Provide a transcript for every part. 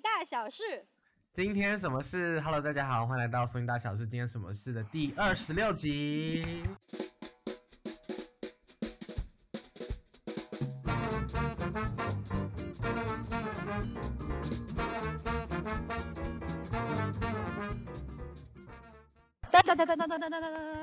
大小事。今天什么事？Hello，大家好，欢迎来到 Swing 大小事。今天什么事的第二十六集。哒哒哒哒哒哒哒哒哒。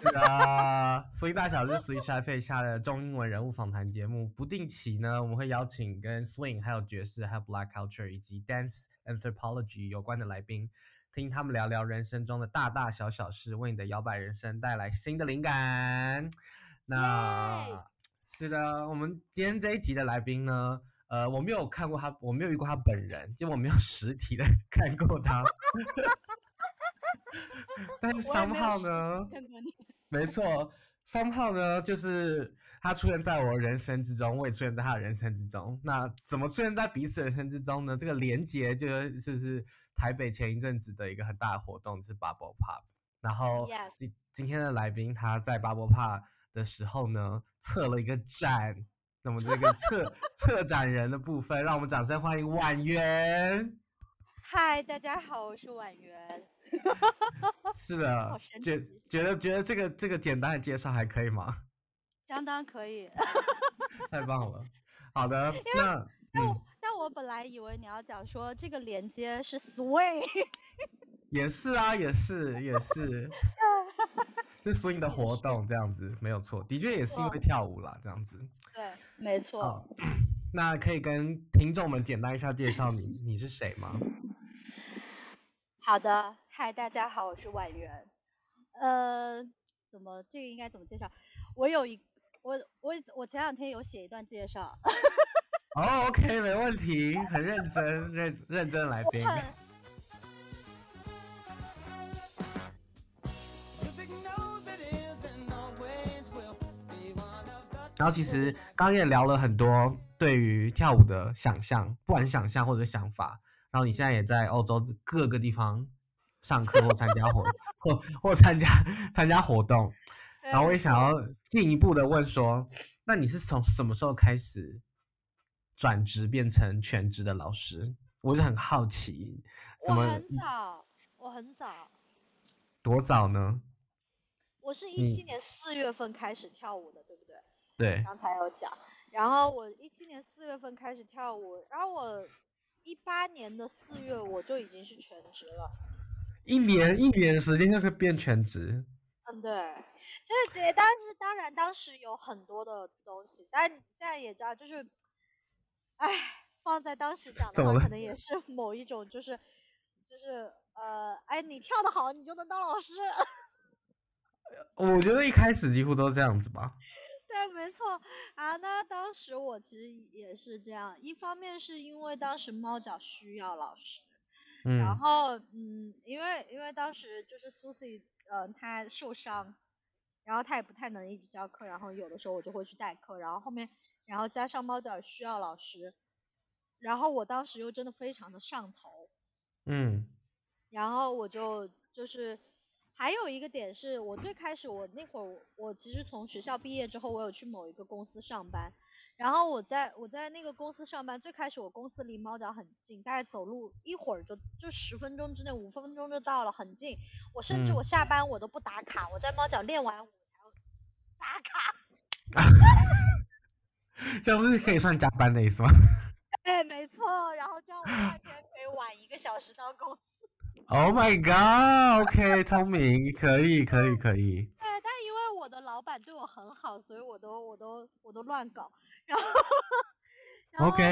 是啊，Swing 大小是 Switch FM 下的中英文人物访谈节目，不定期呢，我们会邀请跟 Swing、还有爵士、还有 Black Culture 以及 Dance Anthropology 有关的来宾，听他们聊聊人生中的大大小小事，为你的摇摆人生带来新的灵感。那是的，我们今天这一集的来宾呢，呃，我没有看过他，我没有遇过他本人，就我没有实体的看过他。但是三号呢？没错，三号呢，就是他出现在我人生之中，我也出现在他的人生之中。那怎么出现在彼此人生之中呢？这个连接就就是台北前一阵子的一个很大的活动，就是 Bubble Pop。然后今今天的来宾他在 Bubble Pop 的时候呢，策了一个展。那么这个策 策展人的部分，让我们掌声欢迎婉媛。嗨，大家好，我是婉媛。是的，觉觉得觉得这个这个简单的介绍还可以吗？相当可以。太棒了，好的。那那我、嗯、但我本来以为你要讲说这个连接是 swing。也是啊，也是也是，是 swing 的活动这样子，没有错，的确也是因为跳舞啦，这样子。对，没错。那可以跟听众们简单一下介绍你，你是谁吗？好的，嗨，大家好，我是婉媛。呃，怎么这个应该怎么介绍？我有一，我我我前两天有写一段介绍。哦、oh,，OK，没问题，很认真，认认真来宾。然后其实刚刚也聊了很多对于跳舞的想象，不管是想象或者想法。然后你现在也在欧洲各个地方上课或参加活或或参加参加活动，然后我也想要进一步的问说，那你是从什么时候开始转职变成全职的老师？我是很好奇，怎么？我很早，我很早。多早呢？我是一七年四月份开始跳舞的，对不对？对。刚才有讲，然后我一七年四月份开始跳舞，然后我。一八年的四月我就已经是全职了，一年一年时间就可以变全职。嗯，对，就是对，但是当然当时有很多的东西，但你现在也知道，就是，哎，放在当时讲的 话，可能也是某一种，就是，就是呃，哎，你跳的好，你就能当老师。我觉得一开始几乎都是这样子吧。对，没错啊。那当时我其实也是这样，一方面是因为当时猫脚需要老师，嗯、然后嗯，因为因为当时就是 Susie，呃，他受伤，然后她也不太能一直教课，然后有的时候我就会去代课，然后后面然后加上猫脚需要老师，然后我当时又真的非常的上头，嗯，然后我就就是。还有一个点是我最开始我那会儿我其实从学校毕业之后我有去某一个公司上班，然后我在我在那个公司上班，最开始我公司离猫脚很近，大概走路一会儿就就十分钟之内，五分钟就到了，很近。我甚至我下班我都不打卡，嗯、我在猫脚练完舞打卡。这样不是可以算加班的意思吗？哎，没错，然后这样我那天可以晚一个小时到公司。Oh my god！OK，okay, 聪明，可以，可以，可以。对，但因为我的老板对我很好，所以我都，我都，我都乱搞。然后，然后 OK。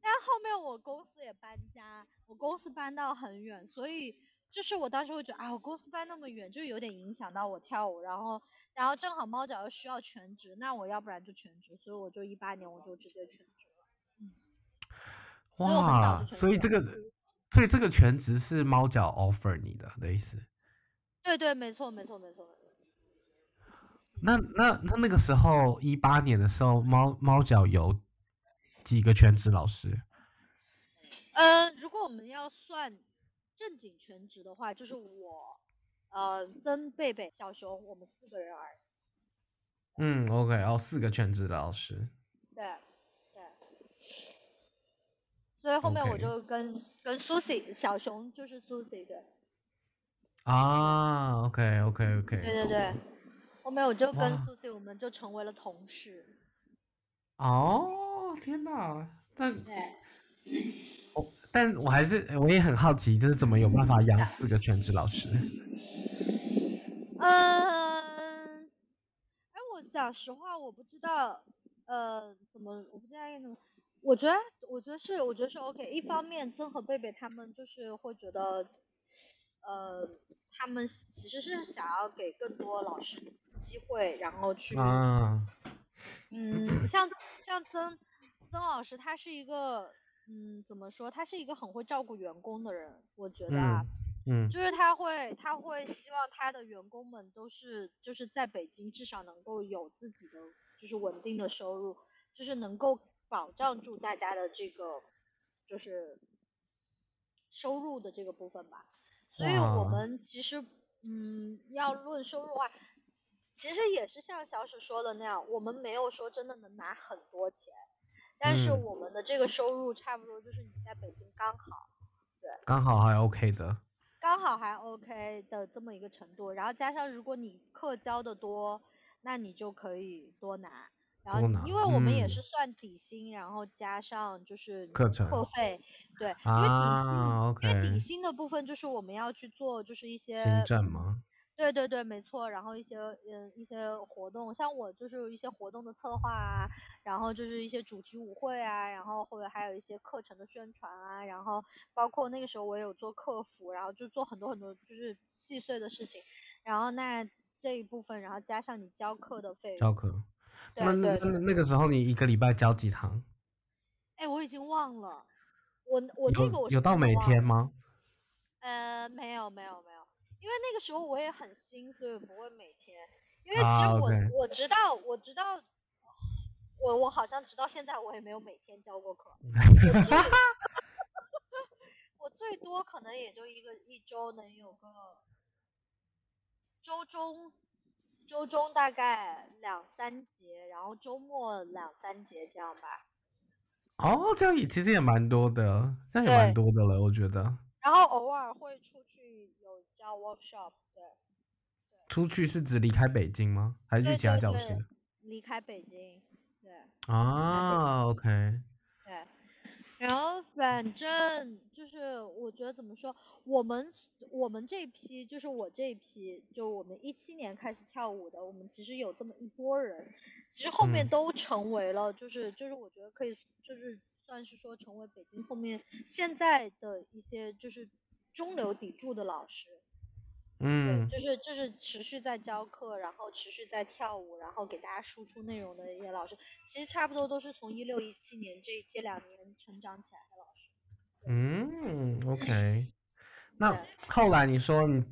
但后面我公司也搬家，我公司搬到很远，所以就是我当时会觉得，啊，我公司搬那么远，就有点影响到我跳舞。然后，然后正好猫脚又需要全职，那我要不然就全职，所以我就一八年我就直接全职了。嗯。哇，所以这个。所以这个全职是猫脚 offer 你的的意思？对对，没错没错没错。那那那那个时候一八年的时候，猫猫脚有几个全职老师？呃，如果我们要算正经全职的话，就是我，呃，曾贝贝、小熊，我们四个人而已。嗯，OK，哦，四个全职的老师。对。对所以后面我就跟 Okay. 跟 Susie 小熊就是 Susie 对。啊，OK OK OK。对对对，后面我就跟 Susie 我们就成为了同事。哦，天哪！但，对我但我还是我也很好奇，就是怎么有办法养四个全职老师？嗯，哎，我讲实话，我不知道，呃，怎么，我不知道该怎么。我觉得，我觉得是，我觉得是 OK。一方面，曾和贝贝他们就是会觉得，呃，他们其实是想要给更多老师机会，然后去，啊、嗯，像像曾曾老师，他是一个，嗯，怎么说？他是一个很会照顾员工的人，我觉得啊，嗯，嗯就是他会，他会希望他的员工们都是，就是在北京至少能够有自己的，就是稳定的收入，就是能够。保障住大家的这个就是收入的这个部分吧，所以我们其实嗯要论收入的话，其实也是像小史说的那样，我们没有说真的能拿很多钱，但是我们的这个收入差不多就是你在北京刚好，对，刚好还 OK 的，刚好还 OK 的这么一个程度，然后加上如果你课教的多，那你就可以多拿。然后，因为我们也是算底薪，嗯、然后加上就是课程课费，对，因为底薪，因为底薪的部分就是我们要去做，就是一些行政吗？对对对，没错。然后一些嗯一些活动，像我就是一些活动的策划啊，然后就是一些主题舞会啊，然后或者还有一些课程的宣传啊，然后包括那个时候我也有做客服，然后就做很多很多就是细碎的事情，然后那这一部分，然后加上你教课的费用，教课。那那那那个时候你一个礼拜教几堂？哎，我已经忘了，我我那个我有，有到每天吗？呃，没有没有没有，因为那个时候我也很新，所以不会每天。因为其实我、啊 okay、我知道我知道，我我好像直到现在我也没有每天教过课。我最多可能也就一个一周能有个周中。周中大概两三节，然后周末两三节这样吧。哦，这样也其实也蛮多的，这样也蛮多的了，我觉得。然后偶尔会出去有教 workshop，对。对出去是指离开北京吗？还是去其他教室？离开北京，对。啊，OK。对。然后反正就是我觉得怎么说，我们我们这批就是我这一批，就我们一七年开始跳舞的，我们其实有这么一波人，其实后面都成为了，就是、嗯、就是我觉得可以就是算是说成为北京后面现在的一些就是中流砥柱的老师。嗯，就是就是持续在教课，然后持续在跳舞，然后给大家输出内容的一些老师，其实差不多都是从一六一七年这这两年成长起来的老师。嗯，OK。那后来你说你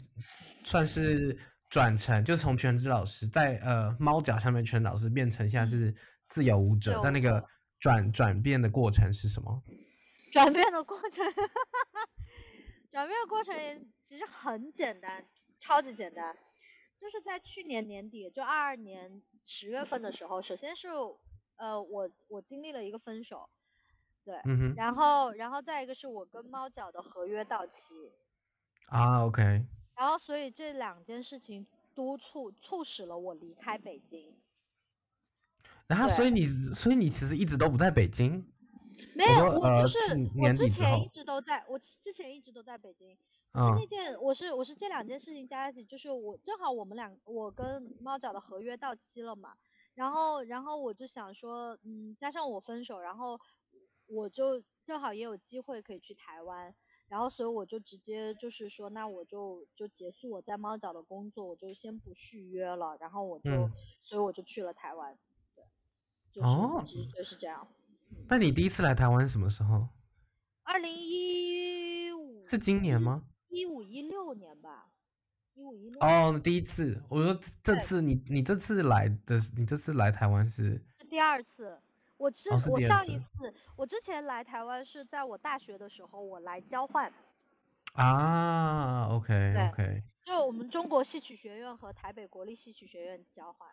算是转成，就从全职老师在呃猫脚上面全职老师变成现在是自由舞者，但那个转转变的过程是什么？转变的过程。转变的过程其实很简单，超级简单，就是在去年年底，就二二年十月份的时候，首先是呃我我经历了一个分手，对，嗯哼，然后然后再一个是我跟猫脚的合约到期，啊，OK，然后所以这两件事情督促促使了我离开北京，然后所以你所以你其实一直都不在北京。没有，我就是我之前一直都在，我之前一直都在北京。是那件，我是我是这两件事情加在一起，就是我正好我们两，我跟猫爪的合约到期了嘛，然后然后我就想说，嗯，加上我分手，然后我就正好也有机会可以去台湾，然后所以我就直接就是说，那我就就结束我在猫爪的工作，我就先不续约了，然后我就，嗯、所以我就去了台湾，对，就是其实就是这样。哦那你第一次来台湾什么时候？二零一五。是今年吗？一五一六年吧，一五一六。哦，第一次，我说这次你你这次来的，你这次来台湾是？第二次，我之、哦、我上一次，我之前来台湾是在我大学的时候，我来交换。啊，OK OK，。就我们中国戏曲学院和台北国立戏曲学院交换。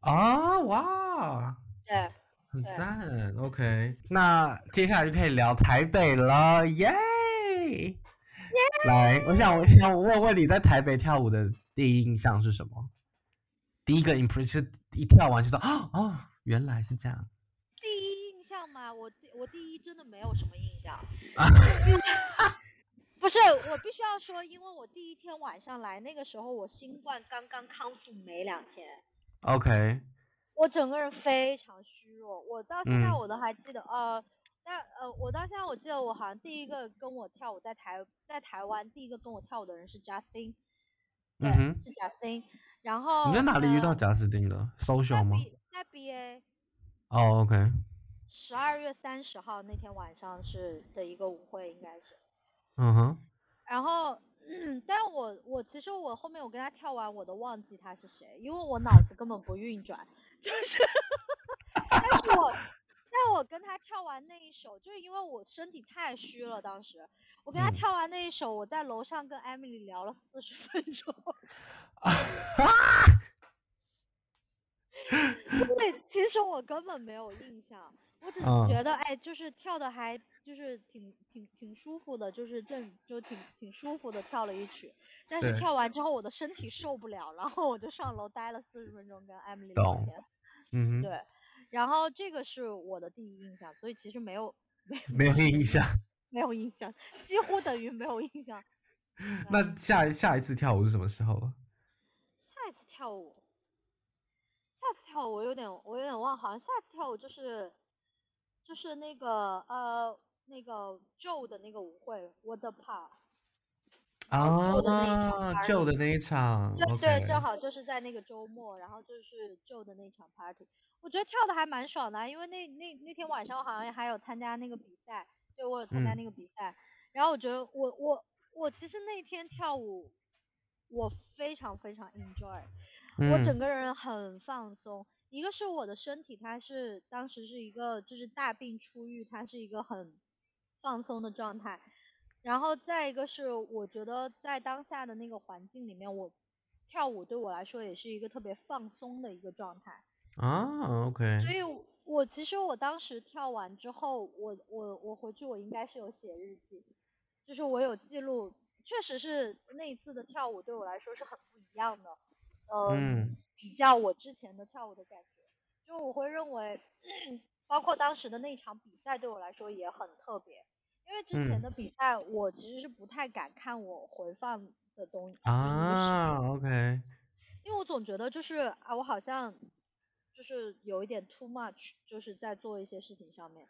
啊，哇。对。很赞，OK。那接下来就可以聊台北了，耶！来，我想，我想问问你在台北跳舞的第一印象是什么？第一个 impression 一跳完就说啊哦，原来是这样。第一印象嘛，我我第一真的没有什么印象。不是，我必须要说，因为我第一天晚上来，那个时候我新冠刚刚康复没两天。OK。我整个人非常虚弱，我到现在我都还记得，嗯、呃，但呃，我到现在我记得我好像第一个跟我跳舞在台在台湾第一个跟我跳舞的人是 Justin，对，嗯、是 Justin，然后你在哪里遇到贾斯汀的？social 吗？在 BA。哦、oh，OK。十二月三十号那天晚上是的一个舞会，应该是。嗯哼。然后。嗯，但我我其实我后面我跟他跳完我都忘记他是谁，因为我脑子根本不运转，就是，但是我但我跟他跳完那一首，就是因为我身体太虚了，当时我跟他跳完那一首，嗯、我在楼上跟 Emily 聊了四十分钟，啊对，其实我根本没有印象。我只是觉得，哎，就是跳的还就是挺挺挺舒服的，就是正就挺挺舒服的跳了一曲，但是跳完之后我的身体受不了，然后我就上楼待了四十分钟跟 Emily 聊天。嗯，对，然后这个是我的第一印象，所以其实没有没没有印象，没有印象，几乎等于没有印象。那下一下一次跳舞是什么时候？下一次跳舞，下次跳舞我有点我有点忘，好像下次跳舞就是。就是那个呃那个 Joe 的那个舞会，What the Park 啊，Joe 的那一场，Joe 的那一场，对对，正好就是在那个周末，然后就是 Joe 的那场 party，我觉得跳的还蛮爽的，因为那那那天晚上我好像还有参加那个比赛，对，我有参加那个比赛，嗯，然后我觉得我我我其实那天跳舞我非常非常 enjoy，嗯，我整个人很放松。一个是我的身体，它是当时是一个就是大病初愈，它是一个很放松的状态。然后再一个是我觉得在当下的那个环境里面，我跳舞对我来说也是一个特别放松的一个状态。啊，OK。所以我其实我当时跳完之后，我我我回去我应该是有写日记，就是我有记录，确实是那一次的跳舞对我来说是很不一样的。呃、嗯。比较我之前的跳舞的感觉，就我会认为，包括当时的那场比赛对我来说也很特别，因为之前的比赛我其实是不太敢看我回放的东西啊，OK，因为我总觉得就是啊，我好像就是有一点 too much，就是在做一些事情上面。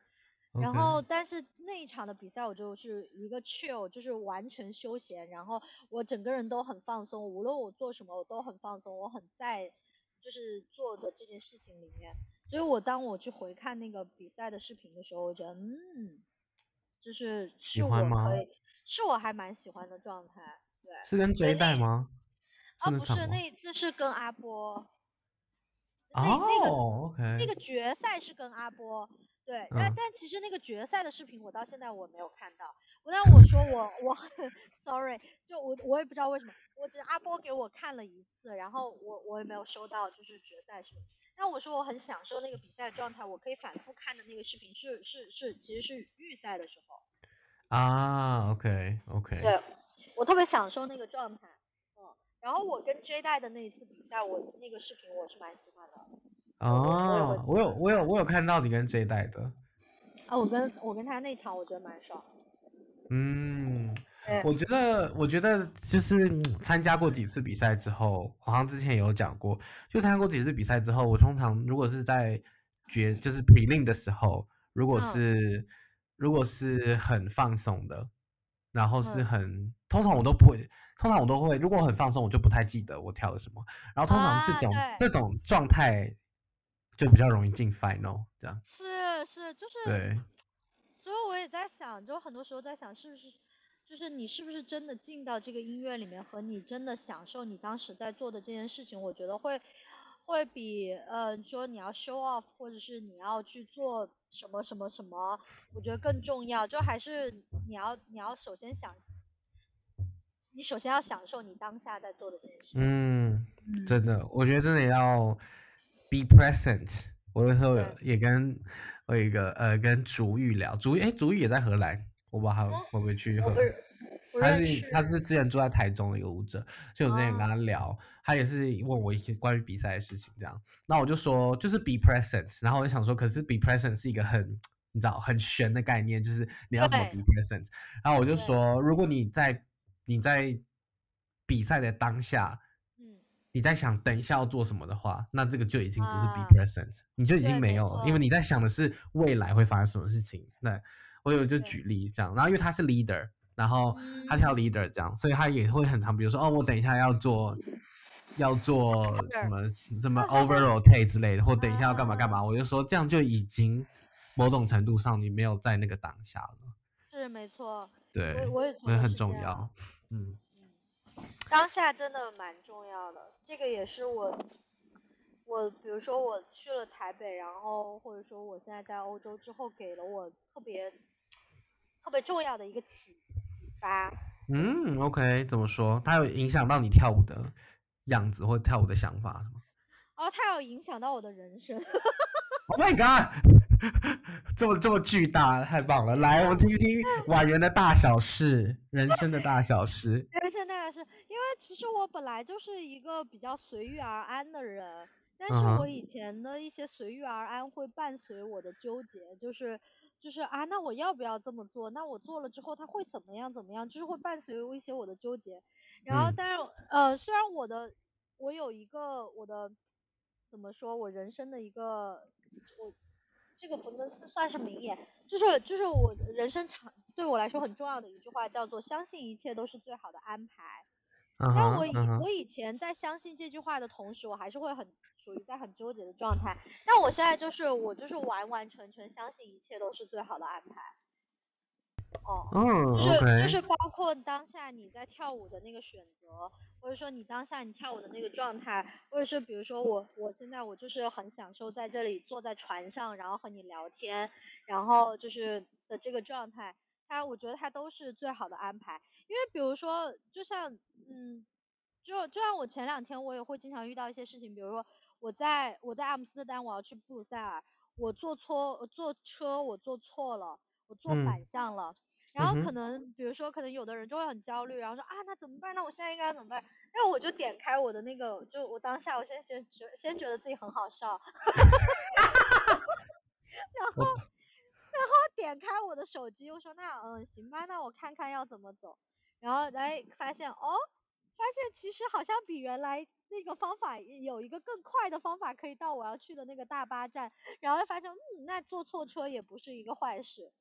Okay. 然后，但是那一场的比赛，我就是一个 chill，就是完全休闲，然后我整个人都很放松，无论我做什么，我都很放松，我很在就是做的这件事情里面。所以我当我去回看那个比赛的视频的时候，我觉得，嗯，就是是我可以，是我还蛮喜欢的状态。对，是跟 J 代吗？啊，不是，那一次是跟阿波。哦，那个 OK，那个决赛是跟阿波。对，但、嗯、但其实那个决赛的视频我到现在我没有看到。我但我说我我，sorry，就我我也不知道为什么，我只阿波给我看了一次，然后我我也没有收到就是决赛视频。但我说我很享受那个比赛状态，我可以反复看的那个视频是是是，其实是预赛的时候。啊，OK OK。对，我特别享受那个状态。嗯，然后我跟 J 代的那一次比赛，我那个视频我是蛮喜欢的。哦，我有我有我有看到你跟 J 代的。啊，我跟我跟他那场我觉得蛮爽。嗯，我觉得我觉得就是参加过几次比赛之后，好像之前也有讲过，就参加过几次比赛之后，我通常如果是在决就是 prelim 的时候，如果是、嗯、如果是很放松的，然后是很、嗯、通常我都不会，通常我都会，如果我很放松，我就不太记得我跳了什么，然后通常这种、啊、这种状态。就比较容易进 final 这样。是是就是。对。所以我也在想，就很多时候在想，是不是，就是你是不是真的进到这个音乐里面，和你真的享受你当时在做的这件事情，我觉得会，会比呃说你要 show off，或者是你要去做什么什么什么，我觉得更重要。就还是你要你要首先想，你首先要享受你当下在做的这件事情。嗯，真的，我觉得真的要。Be present，我有时候也跟我有一个呃跟竹语聊，竹玉哎竹语也在荷兰，我不知道他会不会去喝。他是他是之前住在台中的一个舞者，所以我之前跟他聊，哦、他也是问我一些关于比赛的事情，这样。那我就说就是 be present，然后我就想说，可是 be present 是一个很你知道很玄的概念，就是你要怎么 be present。然后我就说，如果你在你在比赛的当下，嗯，你在想等一下要做什么的话，那这个就已经不是 be present，、啊、你就已经没有了，因为你在想的是未来会发生什么事情。那我有就举例这样，然后因为他是 leader。然后他跳 leader 这样，所以他也会很常，比如说哦，我等一下要做，要做什么什么 over rotate 之类的，或等一下要干嘛干嘛，我就说这样就已经某种程度上你没有在那个当下了。是没错。对，我也觉得很重要。嗯。当下真的蛮重要的，这个也是我，我比如说我去了台北，然后或者说我现在在欧洲之后，给了我特别特别重要的一个启启发，嗯，OK，怎么说？它有影响到你跳舞的样子或跳舞的想法是吗？哦，它有影响到我的人生。Oh my god，这么这么巨大，太棒了！来，我们听听婉媛的大小事，人生的大小事。人生大小事，因为其实我本来就是一个比较随遇而安的人，但是我以前的一些随遇而安会伴随我的纠结，就是。就是啊，那我要不要这么做？那我做了之后，他会怎么样？怎么样？就是会伴随一些我的纠结。然后，但是、嗯、呃，虽然我的我有一个我的怎么说，我人生的一个我这个不能算是名言，就是就是我人生长对我来说很重要的一句话，叫做相信一切都是最好的安排。但我以、uh uh. 我以前在相信这句话的同时，我还是会很属于在很纠结的状态。但我现在就是我就是完完全全相信一切都是最好的安排。哦，嗯，就是 okay. 就是包括当下你在跳舞的那个选择，或者说你当下你跳舞的那个状态，或者是比如说我我现在我就是很享受在这里坐在船上，然后和你聊天，然后就是的这个状态。它，我觉得它都是最好的安排，因为比如说，就像，嗯，就就像我前两天我也会经常遇到一些事情，比如说我在我在阿姆斯特丹，我要去布鲁塞尔，我坐错坐车我坐错了，我坐反向了，嗯、然后可能、比如说可能有的人就会很焦虑，然后说啊那怎么办？那我现在应该怎么办？那我就点开我的那个，就我当下我先先觉先觉得自己很好笑，然后。然后点开我的手机，我说那嗯行吧，那我看看要怎么走，然后来发现哦，发现其实好像比原来那个方法有一个更快的方法可以到我要去的那个大巴站，然后发现嗯那坐错车也不是一个坏事，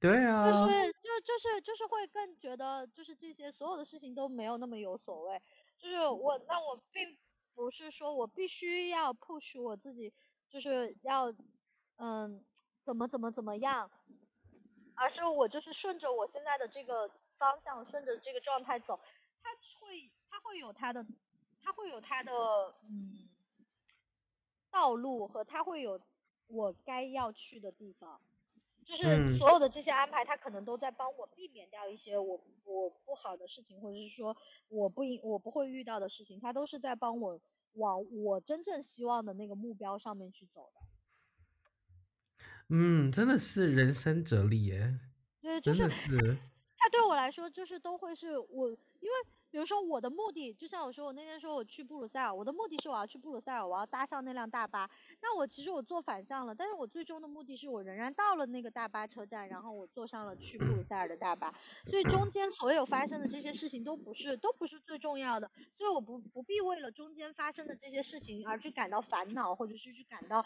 对啊，就是就就是就是会更觉得就是这些所有的事情都没有那么有所谓，就是我那我并不是说我必须要 push 我自己，就是要嗯。怎么怎么怎么样，而是我就是顺着我现在的这个方向，顺着这个状态走，它会它会有它的，它会有它的嗯道路和它会有我该要去的地方，就是所有的这些安排，它可能都在帮我避免掉一些我我不好的事情，或者是说我不应我不会遇到的事情，它都是在帮我往我真正希望的那个目标上面去走的。嗯，真的是人生哲理耶。对，就是，他对我来说就是都会是我，因为比如说我的目的，就像我说我那天说我去布鲁塞尔，我的目的是我要去布鲁塞尔，我要搭上那辆大巴。那我其实我坐反向了，但是我最终的目的是我仍然到了那个大巴车站，然后我坐上了去布鲁塞尔的大巴。所以中间所有发生的这些事情都不是都不是最重要的，所以我不不必为了中间发生的这些事情而去感到烦恼，或者是去感到。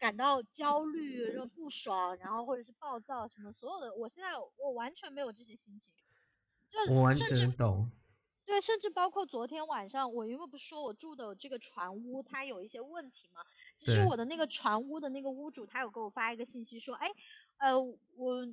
感到焦虑、不爽，然后或者是暴躁什么，所有的，我现在我完全没有这些心情，就我完全懂。对，甚至包括昨天晚上，我因为不是说我住的这个船屋它有一些问题嘛，其实我的那个船屋的那个屋主他有给我发一个信息说，哎，呃，我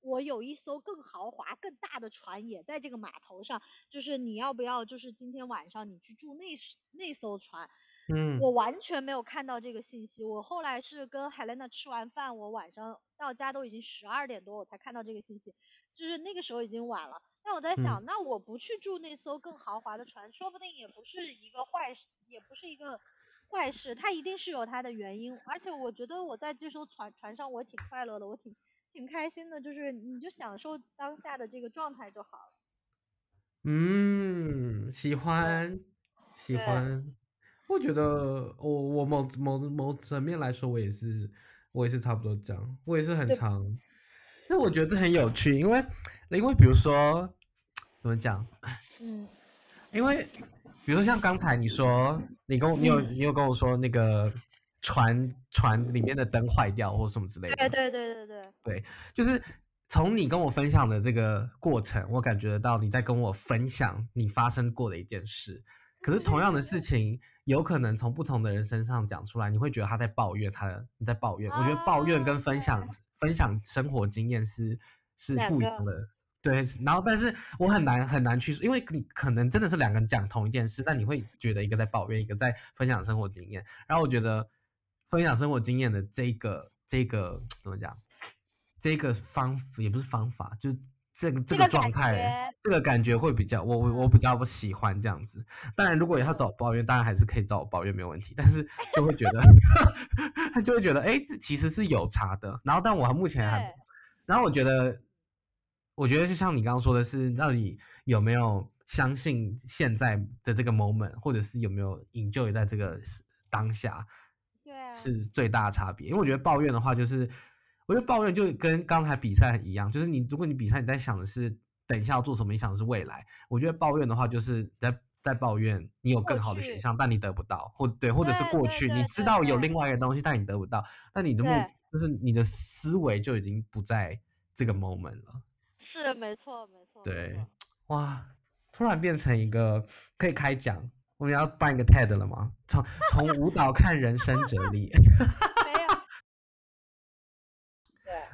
我有一艘更豪华、更大的船也在这个码头上，就是你要不要，就是今天晚上你去住那那艘船。嗯，我完全没有看到这个信息。我后来是跟 Helena 吃完饭，我晚上到家都已经十二点多，我才看到这个信息。就是那个时候已经晚了。那我在想，嗯、那我不去住那艘更豪华的船，说不定也不是一个坏事，也不是一个坏事，它一定是有它的原因。而且我觉得我在这艘船船上，我挺快乐的，我挺挺开心的，就是你就享受当下的这个状态就好了。嗯，喜欢，喜欢。我觉得我我某某某层面来说，我也是我也是差不多这样，我也是很长。那我觉得这很有趣，因为因为比如说怎么讲？嗯，因为比如说像刚才你说，你跟我你有你有跟我说那个船船里面的灯坏掉或什么之类的。对对对对对。对，就是从你跟我分享的这个过程，我感觉得到你在跟我分享你发生过的一件事。可是同样的事情，有可能从不同的人身上讲出来，你会觉得他在抱怨他的，你在抱怨。我觉得抱怨跟分享分享生活经验是是不一样的。对，然后但是我很难很难去，因为你可能真的是两个人讲同一件事，但你会觉得一个在抱怨，一个在分享生活经验。然后我觉得分享生活经验的这个这个怎么讲？这个方也不是方法，就是这个这个状态，这个感觉会比较我我我比较不喜欢这样子。当然，如果要找我抱怨，当然还是可以找我抱怨，没有问题。但是就会觉得 他就会觉得，哎，这其实是有差的。然后，但我目前还，然后我觉得。我觉得就像你刚刚说的是，到底有没有相信现在的这个 moment，或者是有没有 enjoy 在这个当下，对，是最大的差别。因为我觉得抱怨的话，就是我觉得抱怨就跟刚才比赛一样，就是你如果你比赛你在想的是等一下要做什么，你想的是未来。我觉得抱怨的话，就是在在抱怨你有更好的选项，但你得不到，或对，或者是过去你知道有另外一个东西，但你得不到，那你的目就是你的思维就已经不在这个 moment 了。是没错，没错。对，哇，突然变成一个可以开讲，我们要办一个 TED 了吗？从从舞蹈看人生哲理。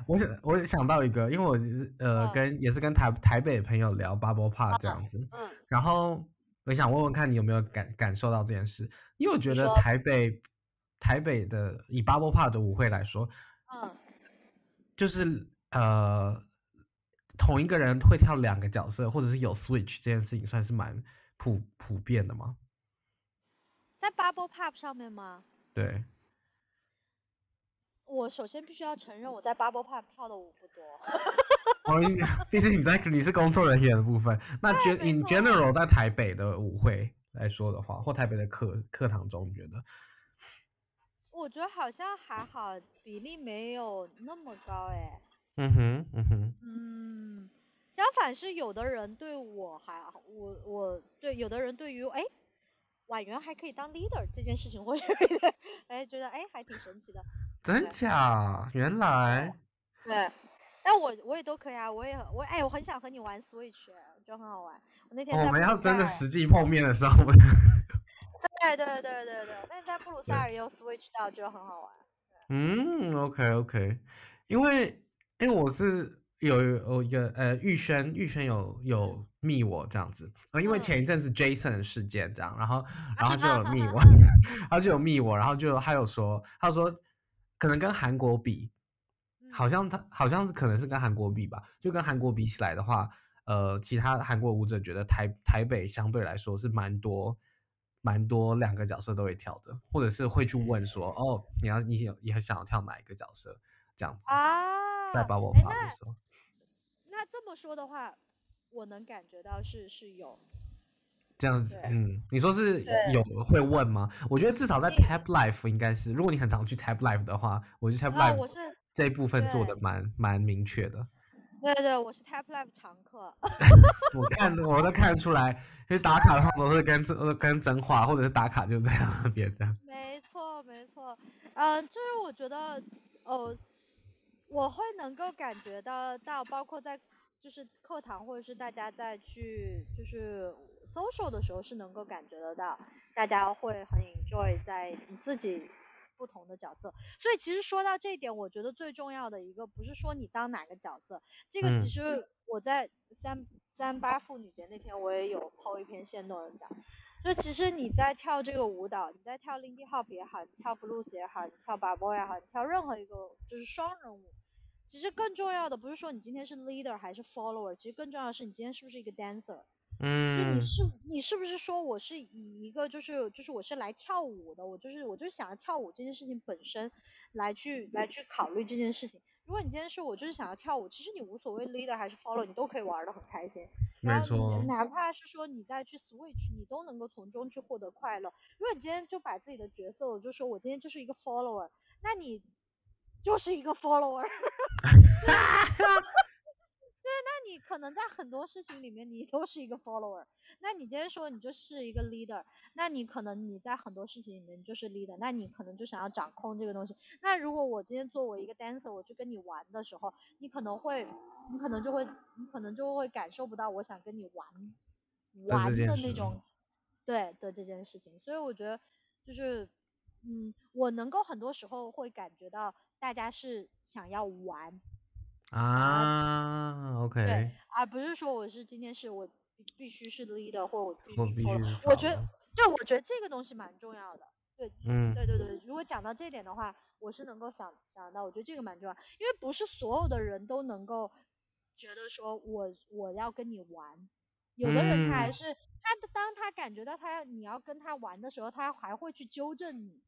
我想，我想到一个，因为我呃、嗯、跟也是跟台台北朋友聊 Bubble Pop 这样子，嗯，然后我想问问看你有没有感感受到这件事，因为我觉得台北台北的以 Bubble Pop 的舞会来说，嗯，就是呃。同一个人会跳两个角色，或者是有 switch 这件事情，算是蛮普普遍的吗？在 Bubble Pop 上面吗？对。我首先必须要承认，我在 Bubble Pop 跳的舞不多。哦，毕竟你在你是工作人员的部分。那 in general 在台北的舞会来说的话，或台北的课课堂中，你觉得？我觉得好像还好，比例没有那么高哎。嗯哼，嗯哼，嗯，相反是有的人对我还好，我我对有的人对于哎，婉媛还可以当 leader 这件事情，我 觉得哎觉得哎还挺神奇的。真假？原来。对，但我我也都可以啊，我也我哎我很想和你玩 Switch，就很好玩。我那天。我们要真的实际碰面的时候。对对对对对，那你在布鲁塞尔也有 Switch 到，就很好玩。嗯，OK OK，因为。因为我是有有一个呃玉轩玉轩有有密我这样子，因为前一阵子 Jason 的事件这样，然后然后就有 密我，他就有密我，然后就他有说他说可能跟韩国比，好像他好像是可能是跟韩国比吧，就跟韩国比起来的话，呃，其他韩国舞者觉得台台北相对来说是蛮多蛮多两个角色都会跳的，或者是会去问说。哦，你要你有你很想要跳哪一个角色？这样子啊。再把我发的时候，那这么说的话，我能感觉到是是有这样子，嗯，你说是有会问吗？我觉得至少在 Tap Life 应该是，如果你很常去 Tap Life 的话，我觉得 Tap Life 我是这一部分做的蛮蛮明确的。对对，我是 Tap Life 常客。我看我都看得出来，因为打卡的话都是跟真跟真话，或者是打卡就这样别的。没错没错，嗯，就是我觉得哦。我会能够感觉到到，包括在就是课堂或者是大家在去就是 social 的时候，是能够感觉得到，大家会很 enjoy 在你自己不同的角色。所以其实说到这一点，我觉得最重要的一个不是说你当哪个角色，这个其实我在三三八妇女节那天我也有 po 一篇线动人讲，就其实你在跳这个舞蹈，你在跳 Lindy Hop 也好，你跳 Blues 也好，你跳 Bubble 也好，你跳任何一个就是双人舞。其实更重要的不是说你今天是 leader 还是 follower，其实更重要的是你今天是不是一个 dancer。嗯，就你是你是不是说我是以一个就是就是我是来跳舞的，我就是我就是想要跳舞这件事情本身来去来去考虑这件事情。如果你今天说我就是想要跳舞，其实你无所谓 leader 还是 follow，你都可以玩的很开心。没错。哪怕是说你再去 switch，你都能够从中去获得快乐。如果你今天就把自己的角色，我就说我今天就是一个 follower，那你就是一个 follower。你可能在很多事情里面你都是一个 follower。那你今天说你就是一个 leader，那你可能你在很多事情里面你就是 leader，那你可能就想要掌控这个东西。那如果我今天作为一个 dancer，我去跟你玩的时候，你可能会，你可能就会，你可能就会感受不到我想跟你玩，玩的那种，对的这件事情。所以我觉得就是，嗯，我能够很多时候会感觉到大家是想要玩。啊，OK。对，而不是说我是今天是我。必须是 leader 或我必须 follow，我觉得，对，我觉得这个东西蛮重要的，对，嗯，对对对，如果讲到这点的话，我是能够想想到，我觉得这个蛮重要，因为不是所有的人都能够觉得说我我要跟你玩，有的人他还是、嗯、他当他感觉到他你要跟他玩的时候，他还会去纠正你，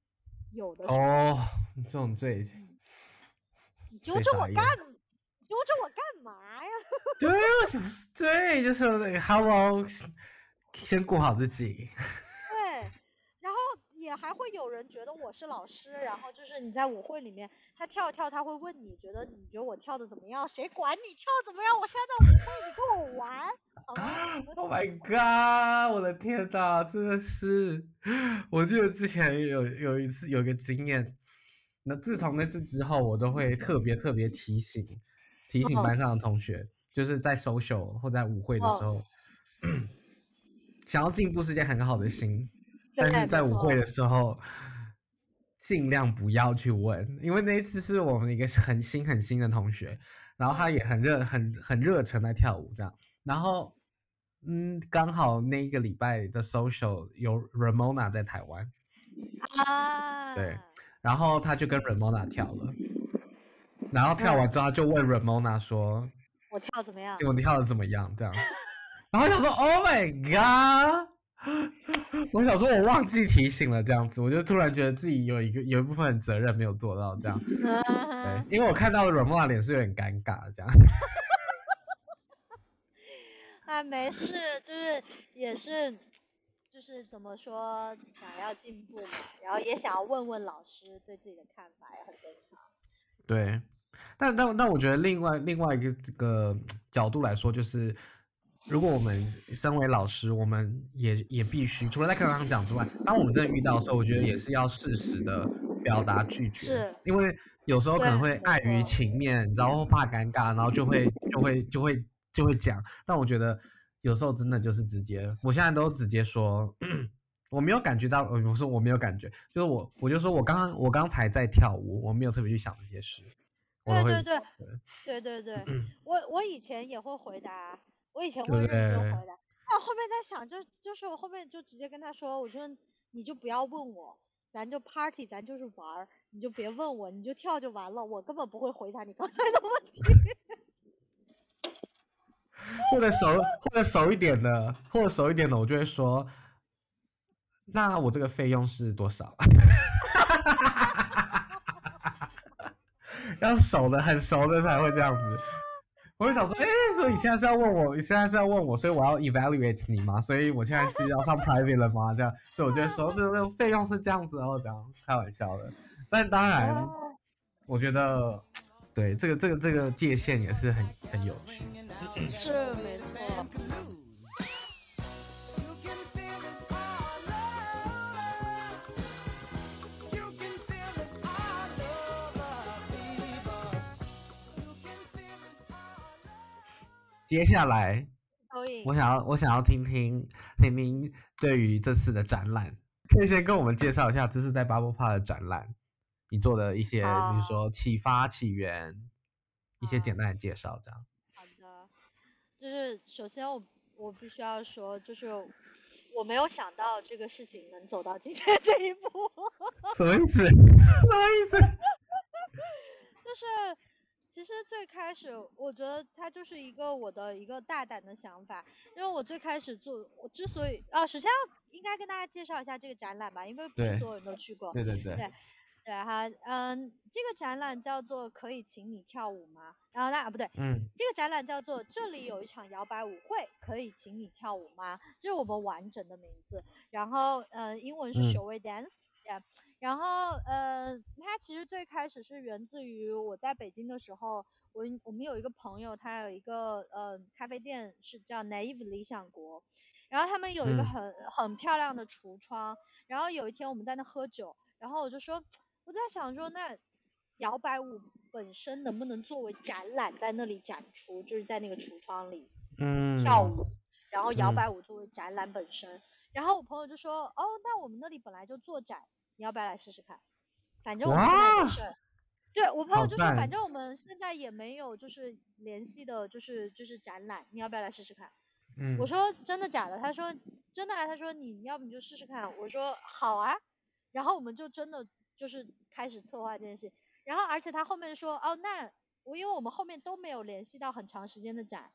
有的时候哦，这种最，嗯、你纠正我干。揪着我干嘛呀？对，我想对，就是那个 Hello，先顾好自己。对，然后也还会有人觉得我是老师，然后就是你在舞会里面，他跳一跳，他会问你觉得你觉得我跳的怎么样？谁管你跳怎么样？我现在在舞会，你跟我玩，好吗？Oh my god！我的天呐，真的是，我记得之前有有一次有一个经验，那自从那次之后，我都会特别特别提醒。提醒班上的同学，oh. 就是在 social 或在舞会的时候，oh. 想要进步是件很好的心，但是在舞会的时候，尽量不要去问，因为那一次是我们一个很新很新的同学，然后他也很热很很热诚在跳舞这样，然后嗯，刚好那一个礼拜的 social 有 Ramona 在台湾，啊，ah. 对，然后他就跟 Ramona 跳了。然后跳完之后就问 Ramona 说：“我跳怎么样？我跳的怎么样？这样。”然后就说：“Oh my god！” 我想说，我忘记提醒了，这样子，我就突然觉得自己有一个有一部分责任没有做到，这样。对，因为我看到 Ramona 脸是有点尴尬，这样。啊，没事，就是也是，就是怎么说，想要进步嘛，然后也想要问问老师对自己的看法，也很正常。对。但但但我觉得另外另外一个这个角度来说，就是如果我们身为老师，我们也也必须除了在课堂上讲之外，当我们真的遇到的时候，我觉得也是要适时的表达拒绝，是因为有时候可能会碍于情面，然后怕尴尬，然后就会就会就会就会讲。但我觉得有时候真的就是直接，我现在都直接说，我没有感觉到，我说我没有感觉，就是我我就说我刚刚我刚才在跳舞，我没有特别去想这些事。对对对，对对对，我我以前也会回答，我以前会认真回答，但我后面在想，就就是我后面就直接跟他说，我说你就不要问我，咱就 party，咱就是玩儿，你就别问我，你就跳就完了，我根本不会回答你刚才的问题。或者熟或者熟一点的，或者熟一点的，我就会说，那我这个费用是多少？要熟的，很熟的才会这样子。我就想说，哎、欸，所以你现在是要问我，你现在是要问我，所以我要 evaluate 你吗？所以我现在是要上 private 了吗？这样，所以我觉得说这个费用是这样子，然后这样开玩笑的。但当然，我觉得，对这个这个这个界限也是很很有趣。是没错。接下来，我想要我想要听听婷婷对于这次的展览，可以先跟我们介绍一下这次在 Bubble Park 的展览，你做的一些，比如说启发起源，一些简单的介绍，这样。好的，就是首先我我必须要说，就是我没有想到这个事情能走到今天这一步。什么意思？什么意思？就是。其实最开始我觉得它就是一个我的一个大胆的想法，因为我最开始做，我之所以啊，首先要应该跟大家介绍一下这个展览吧，因为不是所有人都去过。对对对。对对哈，嗯，这个展览叫做可以请你跳舞吗？然后那啊不对，嗯，这个展览叫做这里有一场摇摆舞会，可以请你跳舞吗？这是我们完整的名字。然后呃，英文是 Shall we dance？对、嗯。然后呃，它其实最开始是源自于我在北京的时候，我我们有一个朋友，他有一个呃咖啡店是叫 Naive 理想国，然后他们有一个很、嗯、很漂亮的橱窗，然后有一天我们在那喝酒，然后我就说。我在想说，那摇摆舞本身能不能作为展览在那里展出，就是在那个橱窗里，嗯，跳舞，然后摇摆舞作为展览本身。嗯、然后我朋友就说，哦，那我们那里本来就做展，你要不要来试试看？反正我们现在没事。对，我朋友就说，反正我们现在也没有就是联系的，就是就是展览，你要不要来试试看？嗯，我说真的假的？他说真的啊，他说你要不你就试试看。我说好啊，然后我们就真的。就是开始策划这件事，然后而且他后面说，哦，那我因为我们后面都没有联系到很长时间的展，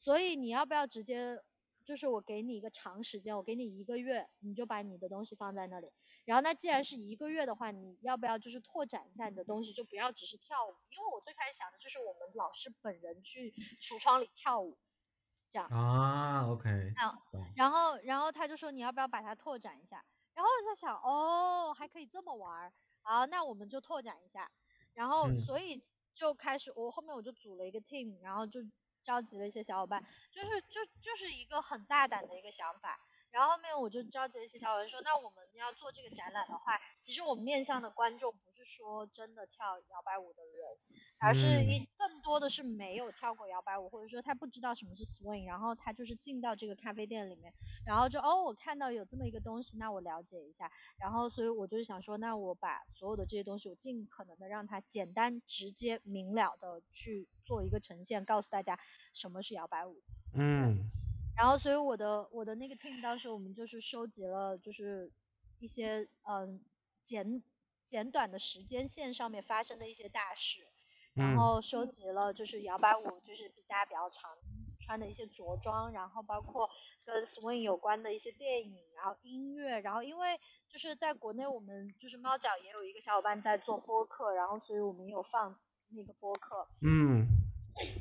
所以你要不要直接，就是我给你一个长时间，我给你一个月，你就把你的东西放在那里。然后那既然是一个月的话，你要不要就是拓展一下你的东西，就不要只是跳舞，因为我最开始想的就是我们老师本人去橱窗里跳舞，这样。啊，OK。然后然后他就说你要不要把它拓展一下。然后我在想，哦，还可以这么玩儿，好，那我们就拓展一下。然后所以就开始，我后面我就组了一个 team，然后就召集了一些小伙伴，就是就就是一个很大胆的一个想法。然后后面我就召集了一些小伙伴说，那我们要做这个展览的话，其实我们面向的观众不是说真的跳摇摆舞的人，而是一更多的是没有跳过摇摆舞，或者说他不知道什么是 swing，然后他就是进到这个咖啡店里面，然后就哦，我看到有这么一个东西，那我了解一下，然后所以我就是想说，那我把所有的这些东西，我尽可能的让它简单、直接、明了的去做一个呈现，告诉大家什么是摇摆舞。嗯。然后，所以我的我的那个 team 当时我们就是收集了，就是一些嗯简简短的时间线上面发生的一些大事，然后收集了就是摇摆舞就是比大家比较常穿的一些着装，然后包括跟 swing 有关的一些电影，然后音乐，然后因为就是在国内我们就是猫脚也有一个小伙伴在做播客，然后所以我们也有放那个播客。嗯。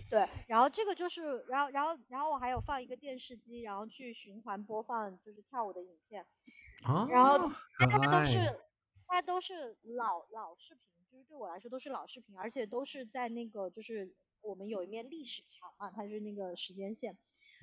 对，然后这个就是，然后然后然后我还有放一个电视机，然后去循环播放就是跳舞的影片，啊，然后它都是它都是老老视频，就是对我来说都是老视频，而且都是在那个就是我们有一面历史墙嘛，它是那个时间线，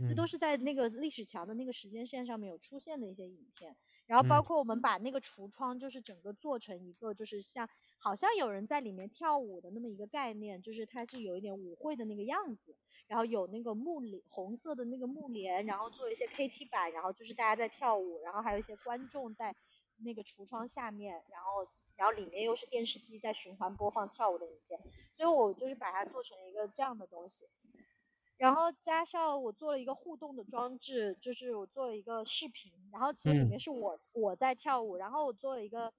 这都是在那个历史墙的那个时间线上面有出现的一些影片，然后包括我们把那个橱窗就是整个做成一个就是像。好像有人在里面跳舞的那么一个概念，就是它是有一点舞会的那个样子，然后有那个幕帘，红色的那个幕帘，然后做一些 KT 板，然后就是大家在跳舞，然后还有一些观众在那个橱窗下面，然后然后里面又是电视机在循环播放跳舞的影片，所以我就是把它做成一个这样的东西，然后加上我做了一个互动的装置，就是我做了一个视频，然后其实里面是我、嗯、我在跳舞，然后我做了一个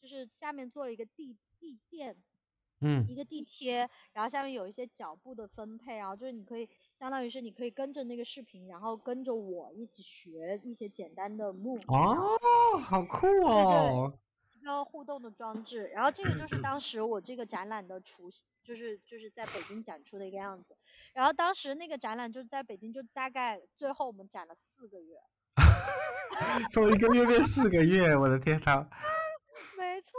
就是下面做了一个地。地垫，嗯，一个地贴，然后下面有一些脚步的分配，然后就是你可以，相当于是你可以跟着那个视频，然后跟着我一起学一些简单的 move。哦，好酷哦！一个互动的装置，然后这个就是当时我这个展览的雏，就是就是在北京展出的一个样子。然后当时那个展览就在北京，就大概最后我们展了四个月。从一个月变四个月，我的天呐！没错。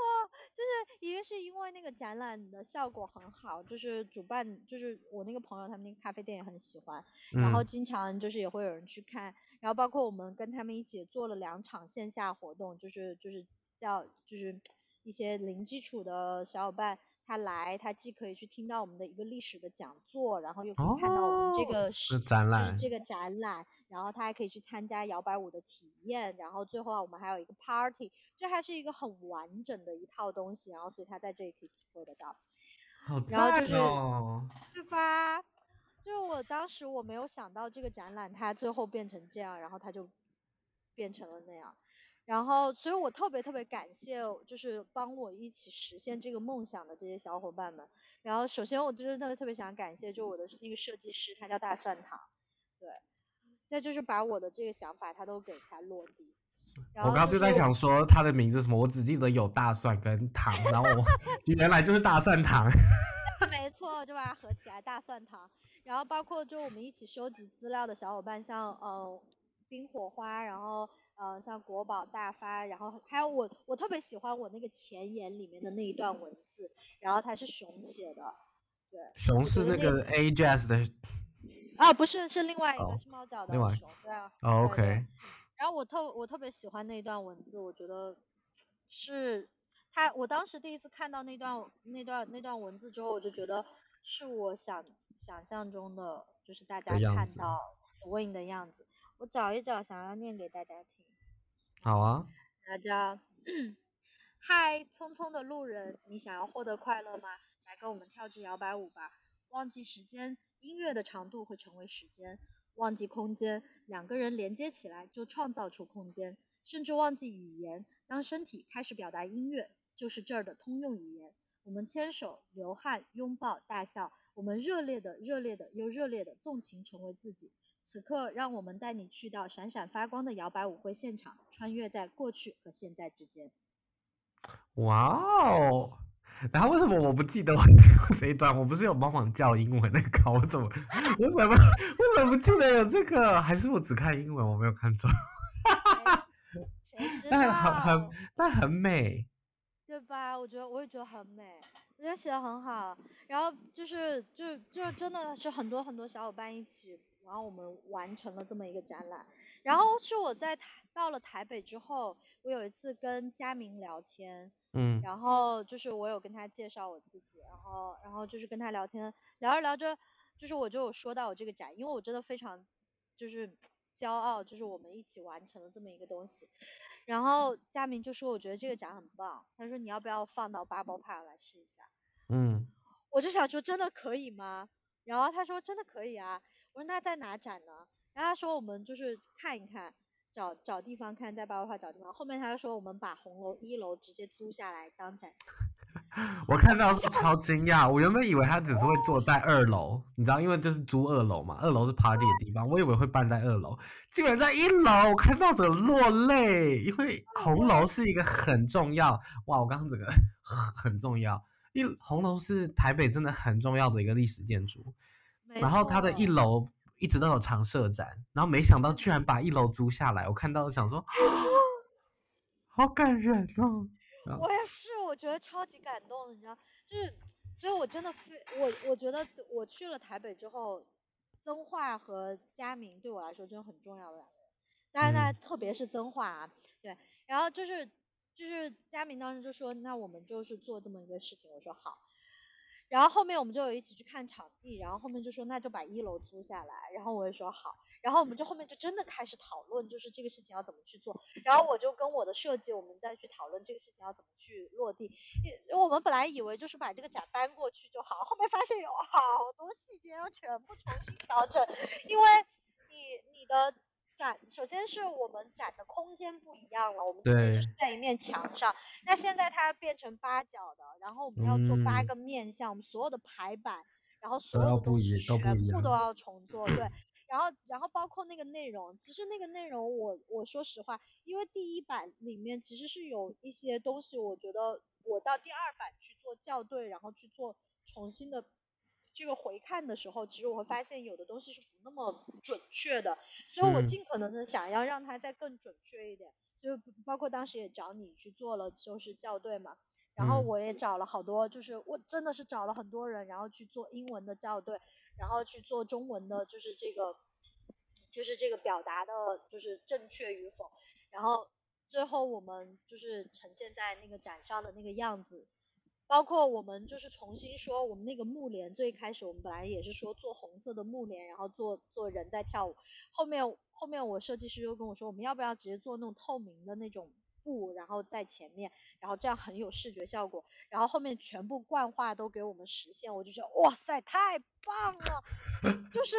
就是一个是因为那个展览的效果很好，就是主办就是我那个朋友他们那个咖啡店也很喜欢，然后经常就是也会有人去看，然后包括我们跟他们一起做了两场线下活动，就是就是叫就是一些零基础的小伙伴。他来，他既可以去听到我们的一个历史的讲座，然后又可以看到我们这个是、哦、展览，就是这个展览，然后他还可以去参加摇摆舞的体验，然后最后啊，我们还有一个 party，这还是一个很完整的一套东西，然后所以他在这里可以体会得到。好赞哦！然后就是，对吧？就我当时我没有想到这个展览它最后变成这样，然后它就变成了那样。然后，所以我特别特别感谢，就是帮我一起实现这个梦想的这些小伙伴们。然后，首先我就是特别特别想感谢，就我的那个设计师，他叫大蒜糖，对，那就是把我的这个想法他都给他落地。我刚刚就在想说他的名字什么，我只记得有大蒜跟糖，然后我 原来就是大蒜糖。没错，就把它合起来，大蒜糖。然后包括就我们一起收集资料的小伙伴，像呃冰火花，然后。呃，像国宝大发，然后还有我，我特别喜欢我那个前言里面的那一段文字，然后它是熊写的，对。熊是那个 AJAZ 的。啊，不是，是另外一个，是猫脚的熊，对啊。哦，OK。然后我特我特别喜欢那段文字，我觉得是他，我当时第一次看到那段那段那段文字之后，我就觉得是我想想象中的，就是大家看到 Swing 的样子。我找一找，想要念给大家听。好啊，大家，嗨，匆匆的路人，你想要获得快乐吗？来跟我们跳支摇摆舞吧。忘记时间，音乐的长度会成为时间；忘记空间，两个人连接起来就创造出空间；甚至忘记语言，当身体开始表达音乐，就是这儿的通用语言。我们牵手、流汗、拥抱、大笑，我们热烈的、热烈的又热烈的纵情，成为自己。此刻，让我们带你去到闪闪发光的摇摆舞会现场，穿越在过去和现在之间。哇哦！然后为什么我不记得我这一段？我不是有帮忙教英文那个？我怎么 我怎么我怎么不记得有这个？还是我只看英文，我没有看错？谁知道？但很很但很美，对吧？我觉得我也觉得很美，我觉得写的很好。然后就是就就真的是很多很多小伙伴一起。然后我们完成了这么一个展览，然后是我在台到了台北之后，我有一次跟佳明聊天，嗯，然后就是我有跟他介绍我自己，然后然后就是跟他聊天，聊着聊着，就是我就有说到我这个展，因为我真的非常就是骄傲，就是我们一起完成了这么一个东西，然后佳明就说我觉得这个展很棒，他说你要不要放到 Bubble Park 来试一下，嗯，我就想说真的可以吗？然后他说真的可以啊。我说那在哪展呢？然后他说我们就是看一看，找找地方看，在八卦找地方。后面他就说我们把红楼一楼直接租下来当展。我看到是超惊讶，我原本以为他只是会坐在二楼，你知道，因为就是租二楼嘛，二楼是 party 的地方，我以为会办在二楼，竟然在一楼，我看到者落泪，因为红楼是一个很重要，哇，我刚刚这个 很重要，一红楼是台北真的很重要的一个历史建筑。然后他的一楼一直都有常设展，然后没想到居然把一楼租下来，我看到想说，好感人哦。我也是，我觉得超级感动，你知道，就是，所以我真的非我我觉得我去了台北之后，曾化和佳明对我来说真的很重要的两个人，当然呢，特别是曾化啊，对，然后就是就是佳明当时就说，那我们就是做这么一个事情，我说好。然后后面我们就有一起去看场地，然后后面就说那就把一楼租下来，然后我也说好，然后我们就后面就真的开始讨论，就是这个事情要怎么去做，然后我就跟我的设计，我们再去讨论这个事情要怎么去落地，因为我们本来以为就是把这个展搬过去就好，后面发现有好多细节要全部重新调整，因为你你的。展首先是我们展的空间不一样了，我们之前就是在一面墙上，那现在它变成八角的，然后我们要做八个面向，嗯、我们所有的排版，然后所有的东西全部都。要重做，对，然后然后包括那个内容，其实那个内容我我说实话，因为第一版里面其实是有一些东西，我觉得我到第二版去做校对，然后去做重新的。这个回看的时候，其实我会发现有的东西是不那么准确的，所以我尽可能的想要让它再更准确一点，嗯、就包括当时也找你去做了，就是校对嘛，然后我也找了好多，就是我真的是找了很多人，然后去做英文的校对，然后去做中文的，就是这个，就是这个表达的，就是正确与否，然后最后我们就是呈现在那个展上的那个样子。包括我们就是重新说，我们那个幕帘最开始我们本来也是说做红色的幕帘，然后做做人在跳舞。后面后面我设计师又跟我说，我们要不要直接做那种透明的那种布，然后在前面，然后这样很有视觉效果。然后后面全部冠画都给我们实现，我就觉得哇塞，太棒了！就 是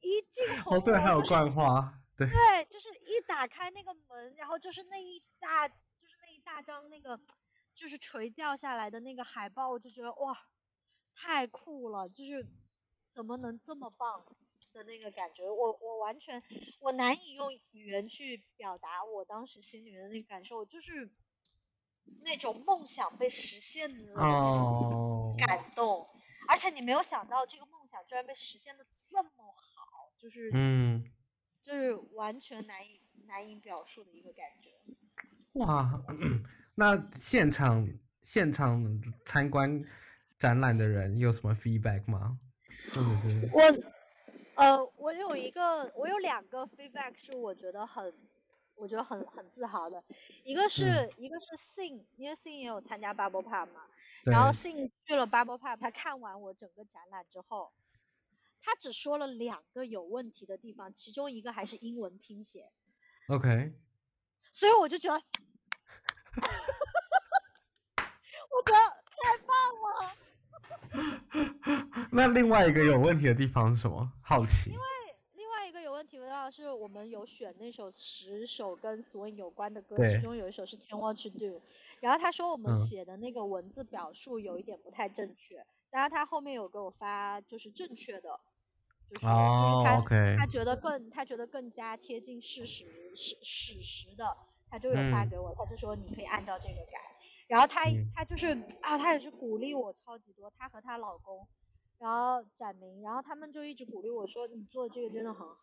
一进红，哦对，还有冠画，对，对，就是一打开那个门，然后就是那一大，就是那一大张那个，就是垂掉下来的那个海报，我就觉得哇，太酷了，就是怎么能这么棒的那个感觉，我我完全我难以用语言去表达我当时心里面的那个感受，就是那种梦想被实现的感动，oh. 而且你没有想到这个梦想居然被实现的这么好，就是嗯。就是完全难以难以表述的一个感觉。哇，那现场现场参观展览的人有什么 feedback 吗？或者是我，呃，我有一个，我有两个 feedback 是我觉得很，我觉得很很自豪的。一个是、嗯、一个是 Sing，因为 Sing 也有参加 Bubble Pop 嘛，然后 Sing 去了 Bubble Pop，他看完我整个展览之后。他只说了两个有问题的地方，其中一个还是英文拼写。OK。所以我就觉得，我觉得太棒了。那另外一个有问题的地方是什么？好奇。因为另外一个有问题的地方是我们有选那首十首跟 swing 有关的歌，其中有一首是 Tell What to Do，然后他说我们写的那个文字表述有一点不太正确。嗯然后他后面有给我发，就是正确的，就是、oh, 就是他 okay. 他觉得更他觉得更加贴近事实史史实的，他就有发给我，嗯、他就说你可以按照这个改。然后他、嗯、他就是啊，他也是鼓励我超级多，他和她老公，然后展明，然后他们就一直鼓励我说你做这个真的很好。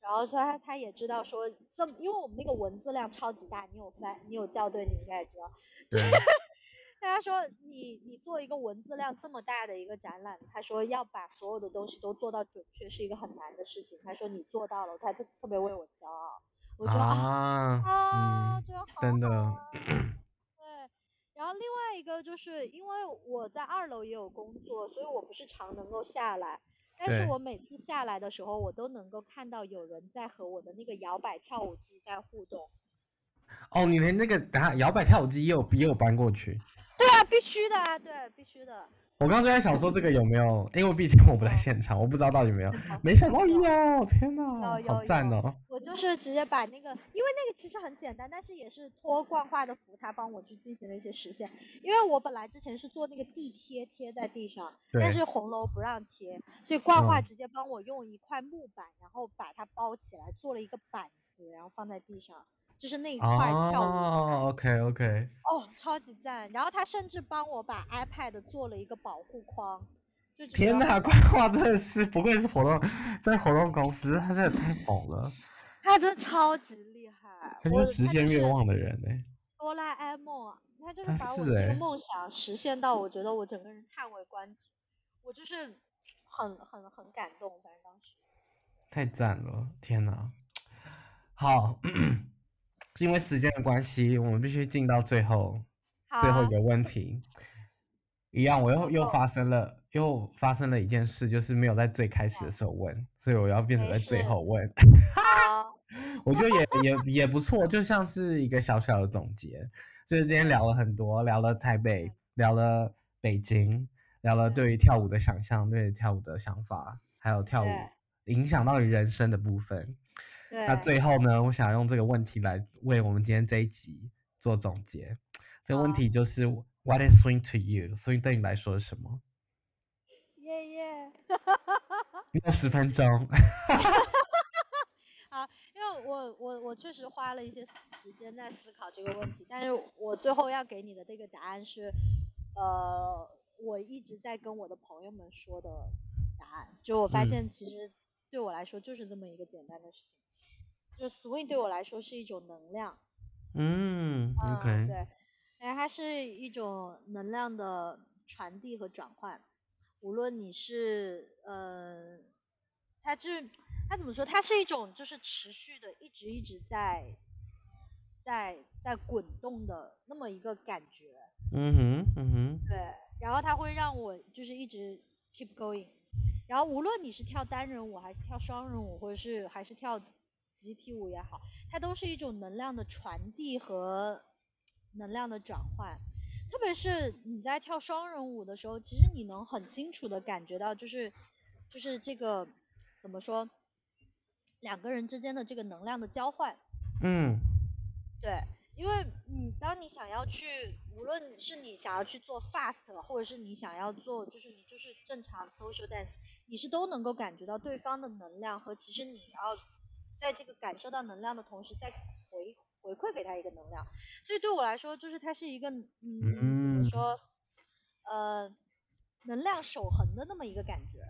然后说他他也知道说这么，因为我们那个文字量超级大，你有翻你有校对，你应该也知道。对。他说你你做一个文字量这么大的一个展览，他说要把所有的东西都做到准确是一个很难的事情。他说你做到了，他就特别为我骄傲。我觉得啊啊。真的。对，然后另外一个就是因为我在二楼也有工作，所以我不是常能够下来。但是我每次下来的时候，我都能够看到有人在和我的那个摇摆跳舞机在互动。哦，你连那个等下摇摆跳舞机也有也有搬过去？对啊，必须的啊，对，必须的。我刚刚就在想说这个有没有，因为毕竟我不在现场，我不知道到底有没有。没想到有，天哪，好赞哦！我就是直接把那个，因为那个其实很简单，但是也是托冠画的福他帮我去进行了一些实现。因为我本来之前是做那个地贴贴在地上，但是红楼不让贴，所以冠画直接帮我用一块木板，然后把它包起来，做了一个板子，然后放在地上。就是那一块跳舞哦，OK OK。哦，超级赞！然后他甚至帮我把 iPad 做了一个保护框。就天哪，怪话真的是不愧是活动在活动公司，他真的太好了。他真的超级厉害，他就是实现愿望的人呢。哆啦 A 梦，他就是把我的梦想实现到，我觉得我整个人叹为观止，我就是很很很感动，反正当时。太赞了，天哪！好。是因为时间的关系，我们必须进到最后，最后一个问题。一样，我又又发生了，又发生了一件事，就是没有在最开始的时候问，所以我要变成在最后问。我觉得也也也不错，就像是一个小小的总结。就是今天聊了很多，聊了台北，聊了北京，聊了对于跳舞的想象，对于跳舞的想法，还有跳舞影响到你人生的部分。那最后呢，我想用这个问题来为我们今天这一集做总结。这个问题就是 What is swing to you？swing 对你来说是什么？耶耶，用十分钟。好，因为我我我确实花了一些时间在思考这个问题，但是我最后要给你的这个答案是，呃，我一直在跟我的朋友们说的答案。就我发现，其实对我来说就是这么一个简单的事情。就 swing 对我来说是一种能量，嗯，OK，嗯，对，哎，它是一种能量的传递和转换，无论你是呃，它是它怎么说？它是一种就是持续的，一直一直在在在滚动的那么一个感觉，嗯哼，嗯哼，对，然后它会让我就是一直 keep going，然后无论你是跳单人舞还是跳双人舞，或者是还是跳。集体舞也好，它都是一种能量的传递和能量的转换。特别是你在跳双人舞的时候，其实你能很清楚的感觉到，就是就是这个怎么说，两个人之间的这个能量的交换，嗯，对，因为你，当你想要去，无论是你想要去做 fast，或者是你想要做，就是你就是正常 social dance，你是都能够感觉到对方的能量和其实你要在这个感受到能量的同时，再回回馈给他一个能量，所以对我来说，就是它是一个嗯，怎么说，呃，能量守恒的那么一个感觉。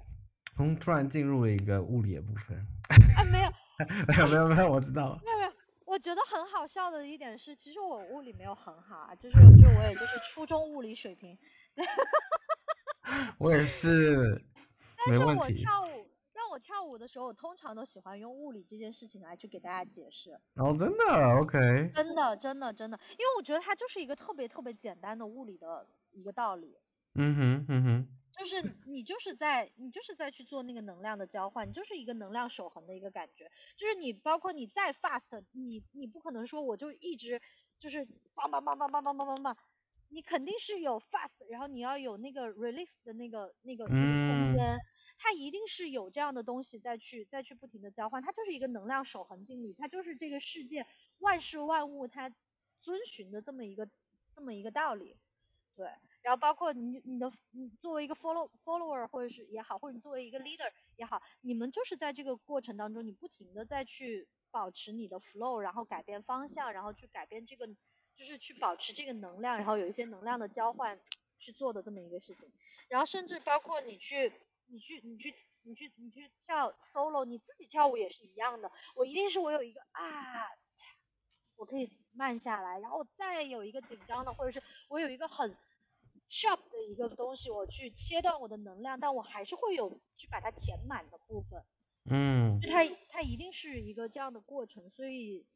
从，突然进入了一个物理的部分。啊，没有，没有，没有，没有，我知道了。没有，没有。我觉得很好笑的一点是，其实我物理没有很好啊，就是就我也就是初中物理水平。我也是。但是我跳舞，让我跳舞的时候，我通常都喜欢用物理这件事情来去给大家解释。哦，真的？OK。真的，真的，真的，因为我觉得它就是一个特别特别简单的物理的一个道理。嗯哼，嗯哼。就是你就是在你就是在去做那个能量的交换，你就是一个能量守恒的一个感觉。就是你包括你再 fast，你你不可能说我就一直就是棒棒棒棒棒棒棒棒棒，你肯定是有 fast，然后你要有那个 release 的那个那个空间，它一定是有这样的东西再去再去不停的交换，它就是一个能量守恒定律，它就是这个世界万事万物它遵循的这么一个这么一个道理，对。然后包括你你的你作为一个 follow follower 或者是也好，或者你作为一个 leader 也好，你们就是在这个过程当中，你不停的在去保持你的 flow，然后改变方向，然后去改变这个，就是去保持这个能量，然后有一些能量的交换去做的这么一个事情。然后甚至包括你去你去你去你去你去跳 solo，你自己跳舞也是一样的。我一定是我有一个啊，我可以慢下来，然后再有一个紧张的，或者是我有一个很。sharp 的一个东西，我去切断我的能量，但我还是会有去把它填满的部分。嗯，就它它一定是一个这样的过程，所以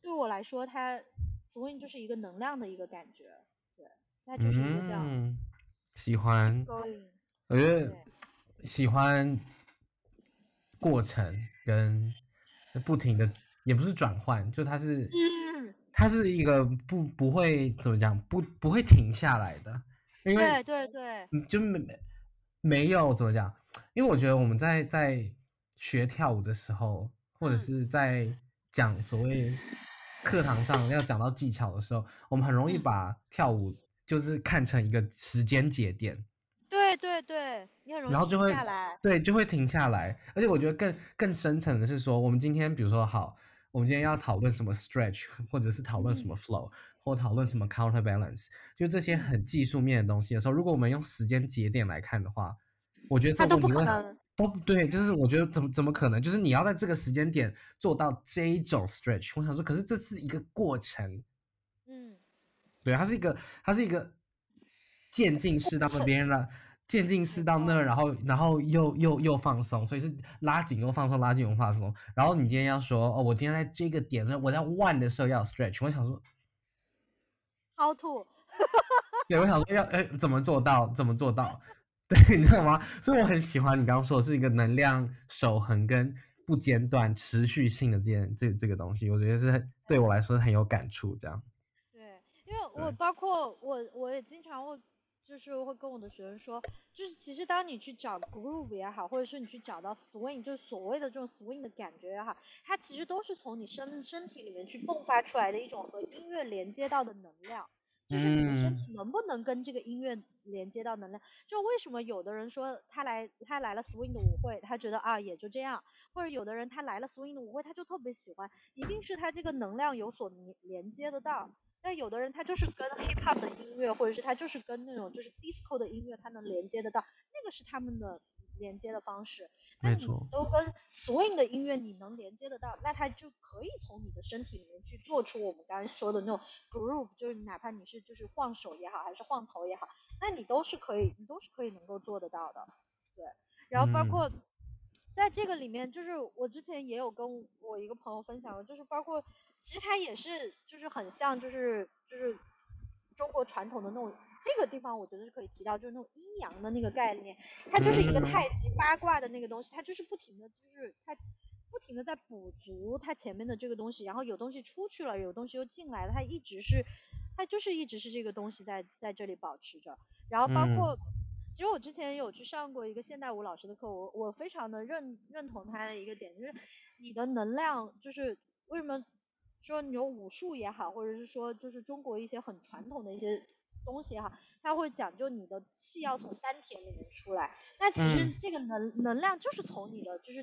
对我来说，它 swing 就是一个能量的一个感觉，对，它就是一个这样。嗯，喜欢。我觉得喜欢过程跟不停的，也不是转换，就它是，嗯，它是一个不不会怎么讲，不不会停下来的。因为对对对，就没没有怎么讲，因为我觉得我们在在学跳舞的时候，或者是在讲所谓课堂上要讲到技巧的时候，我们很容易把跳舞就是看成一个时间节点。对对对，你很容易然后就会停下来。对，就会停下来。而且我觉得更更深层的是说，我们今天比如说好，我们今天要讨论什么 stretch，或者是讨论什么 flow。嗯或讨论什么 counterbalance，就这些很技术面的东西的时候，如果我们用时间节点来看的话，我觉得这都不可能。都对，就是我觉得怎么怎么可能？就是你要在这个时间点做到这一种 stretch，我想说，可是这是一个过程。嗯，对，它是一个，它是一个渐进式到那边了，渐进式到那，然后然后又又又放松，所以是拉紧又放松，拉紧又放松。然后你今天要说哦，我今天在这个点，我在 one 的时候要 stretch，我想说。凹凸，对，我想说要哎，怎么做到？怎么做到？对，你知道吗？所以我很喜欢你刚刚说的是一个能量守恒跟不间断、持续性的这件这这个东西，我觉得是对我来说很有感触。这样，对，因为我包括我，我也经常会。就是会跟我的学生说，就是其实当你去找 groove 也好，或者是你去找到 swing，就是所谓的这种 swing 的感觉也好，它其实都是从你身身体里面去迸发出来的一种和音乐连接到的能量，就是你的身体能不能跟这个音乐连接到能量。就为什么有的人说他来他来了 swing 的舞会，他觉得啊也就这样，或者有的人他来了 swing 的舞会，他就特别喜欢，一定是他这个能量有所连连接得到。但有的人他就是跟 hip hop 的音乐，或者是他就是跟那种就是 disco 的音乐，他能连接得到，那个是他们的连接的方式。那你都跟 swing 的音乐你能连接得到，那他就可以从你的身体里面去做出我们刚才说的那种 groove，就是哪怕你是就是晃手也好，还是晃头也好，那你都是可以，你都是可以能够做得到的。对，然后包括在这个里面，就是我之前也有跟我一个朋友分享过，就是包括。其实它也是，就是很像，就是就是中国传统的那种，这个地方我觉得是可以提到，就是那种阴阳的那个概念，它就是一个太极八卦的那个东西，它就是不停的，就是它不停的在补足它前面的这个东西，然后有东西出去了，有东西又进来了，它一直是，它就是一直是这个东西在在这里保持着，然后包括，其实我之前有去上过一个现代舞老师的课，我我非常的认认同他的一个点，就是你的能量就是为什么。说你有武术也好，或者是说就是中国一些很传统的一些东西哈，它会讲究你的气要从丹田里面出来。那其实这个能、嗯、能量就是从你的就是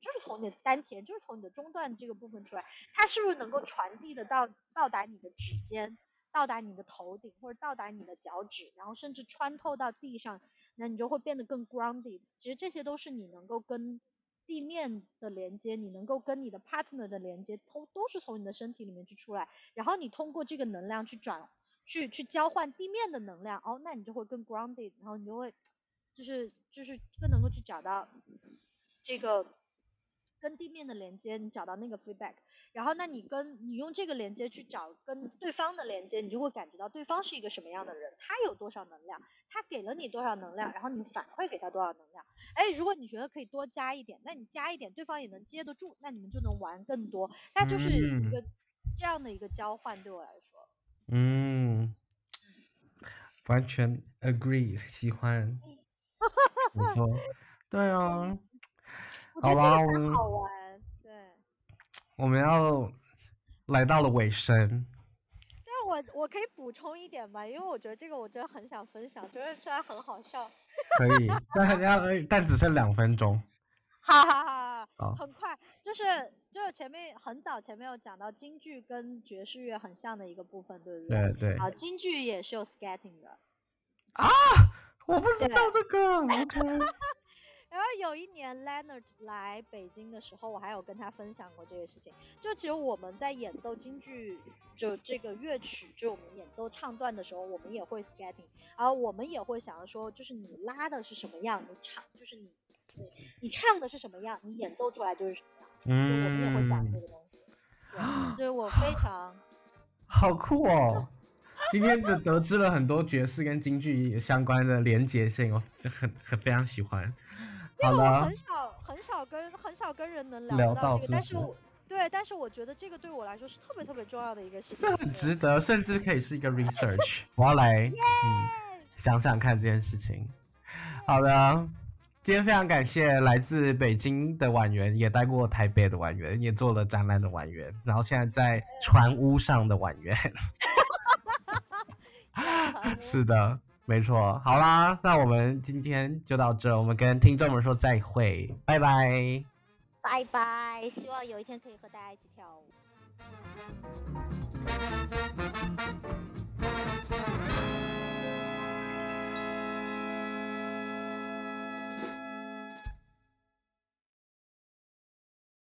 就是从你的丹田，就是从你的中段这个部分出来。它是不是能够传递的到到达你的指尖，到达你的头顶，或者到达你的脚趾，然后甚至穿透到地上，那你就会变得更 grounded。其实这些都是你能够跟地面的连接，你能够跟你的 partner 的连接，都都是从你的身体里面去出来，然后你通过这个能量去转，去去交换地面的能量，哦，那你就会更 grounded，然后你就会，就是就是更能够去找到这个。跟地面的连接，你找到那个 feedback，然后那你跟你用这个连接去找跟对方的连接，你就会感觉到对方是一个什么样的人，他有多少能量，他给了你多少能量，然后你反馈给他多少能量。哎，如果你觉得可以多加一点，那你加一点，对方也能接得住，那你们就能玩更多。那就是一个这样的一个交换，对我来说。嗯，完全 agree，喜欢。没错，对啊。好吧，我们好玩，对，我们要来到了尾声。但我我可以补充一点吗？因为我觉得这个我真的很想分享，觉得虽然很好笑。可以，但要但只剩两分钟。哈哈哈哈，很快，就是就是前面很早前面有讲到京剧跟爵士乐很像的一个部分，对不对？对对。啊，京剧也是有 scatting 的。啊，我不知道这个。然后有一年 Leonard 来北京的时候，我还有跟他分享过这个事情。就其实我们在演奏京剧，就这个乐曲，就我们演奏唱段的时候，我们也会 scatting，然后我们也会想要说，就是你拉的是什么样，你唱就是你你你唱的是什么样，你演奏出来就是什么样。嗯。就我们也会讲这个东西。对。所以我非常。好酷哦！今天就得知了很多爵士跟京剧相关的连结性，我很很非常喜欢。因为我很少很少跟很少跟人能聊到这个，但是我对，但是我觉得这个对我来说是特别特别重要的一个事情。这很值得，甚至可以是一个 research。我要来嗯想想看这件事情。好的，今天非常感谢来自北京的婉媛，也待过台北的婉媛，也做了展览的婉媛，然后现在在船屋上的婉媛。是的。没错，好啦，那我们今天就到这，我们跟听众们说再会，拜拜，拜拜，希望有一天可以和大家一起跳舞。